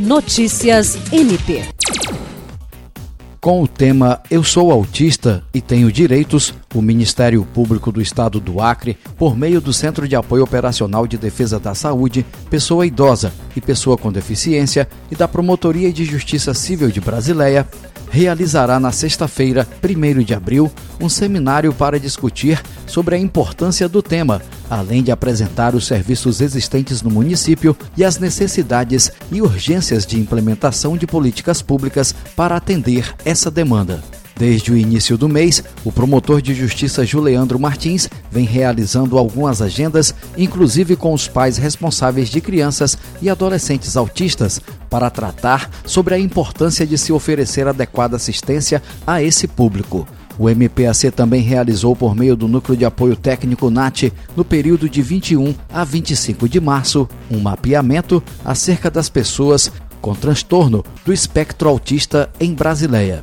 Notícias MP. Com o tema Eu sou autista e tenho direitos, o Ministério Público do Estado do Acre, por meio do Centro de Apoio Operacional de Defesa da Saúde, Pessoa Idosa e Pessoa com Deficiência e da Promotoria de Justiça Civil de Brasileia, realizará na sexta-feira, 1 de abril, um seminário para discutir sobre a importância do tema, além de apresentar os serviços existentes no município e as necessidades e urgências de implementação de políticas públicas para atender essa demanda. Desde o início do mês, o promotor de justiça Juliandro Martins vem realizando algumas agendas, inclusive com os pais responsáveis de crianças e adolescentes autistas, para tratar sobre a importância de se oferecer adequada assistência a esse público. O MPAC também realizou, por meio do Núcleo de Apoio Técnico NAT, no período de 21 a 25 de março, um mapeamento acerca das pessoas com transtorno do espectro autista em Brasileia.